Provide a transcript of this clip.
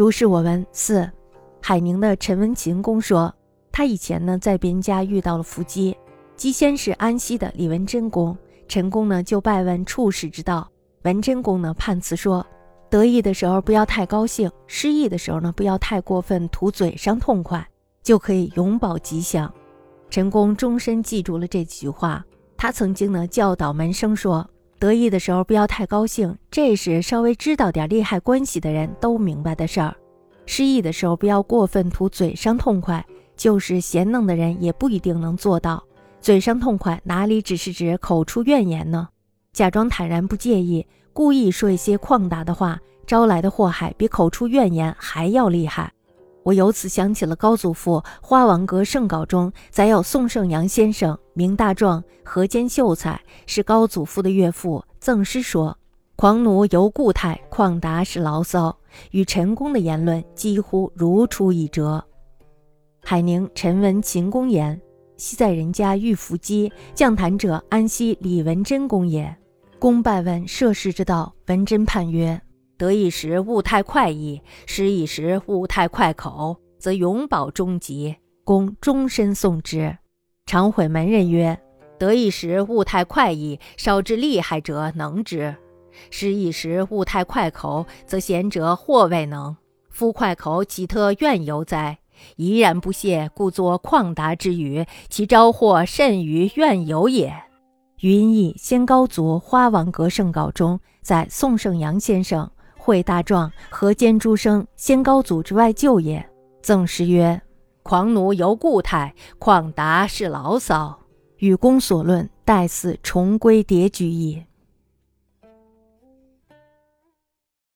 如是我闻。四，海宁的陈文勤公说，他以前呢在别人家遇到了伏击，姬先是安西的李文贞公，陈公呢就拜问处世之道。文贞公呢判词说，得意的时候不要太高兴，失意的时候呢不要太过分图嘴上痛快，就可以永保吉祥。陈公终身记住了这几句话。他曾经呢教导门生说。得意的时候不要太高兴，这是稍微知道点利害关系的人都明白的事儿。失意的时候不要过分图嘴上痛快，就是贤能的人也不一定能做到。嘴上痛快哪里只是指口出怨言呢？假装坦然不介意，故意说一些旷达的话，招来的祸害比口出怨言还要厉害。我由此想起了高祖父《花王阁圣稿》中载有宋圣阳先生，名大壮，河间秀才，是高祖父的岳父。赠诗说：“狂奴犹固态，旷达是牢骚。”与陈公的言论几乎如出一辙。海宁陈文秦公言：“昔在人家遇伏击，降坛者安西李文贞公也。公拜问涉世之道，文贞判曰。”得意时勿太快意，失意时勿太快口，则永保终极。公终身诵之。常悔门人曰：得意时勿太快意，少之厉害者能之；失意时勿太快口，则贤者或未能。夫快口岂特怨尤哉？怡然不屑，故作旷达之语，其招祸甚于怨尤也。余音译《先高祖花王阁圣稿》中，在宋圣阳先生。会大壮，何间诸生，先高祖之外舅也。赠诗曰：“狂奴犹固态，旷达是牢骚。”与公所论，待似重归叠举矣。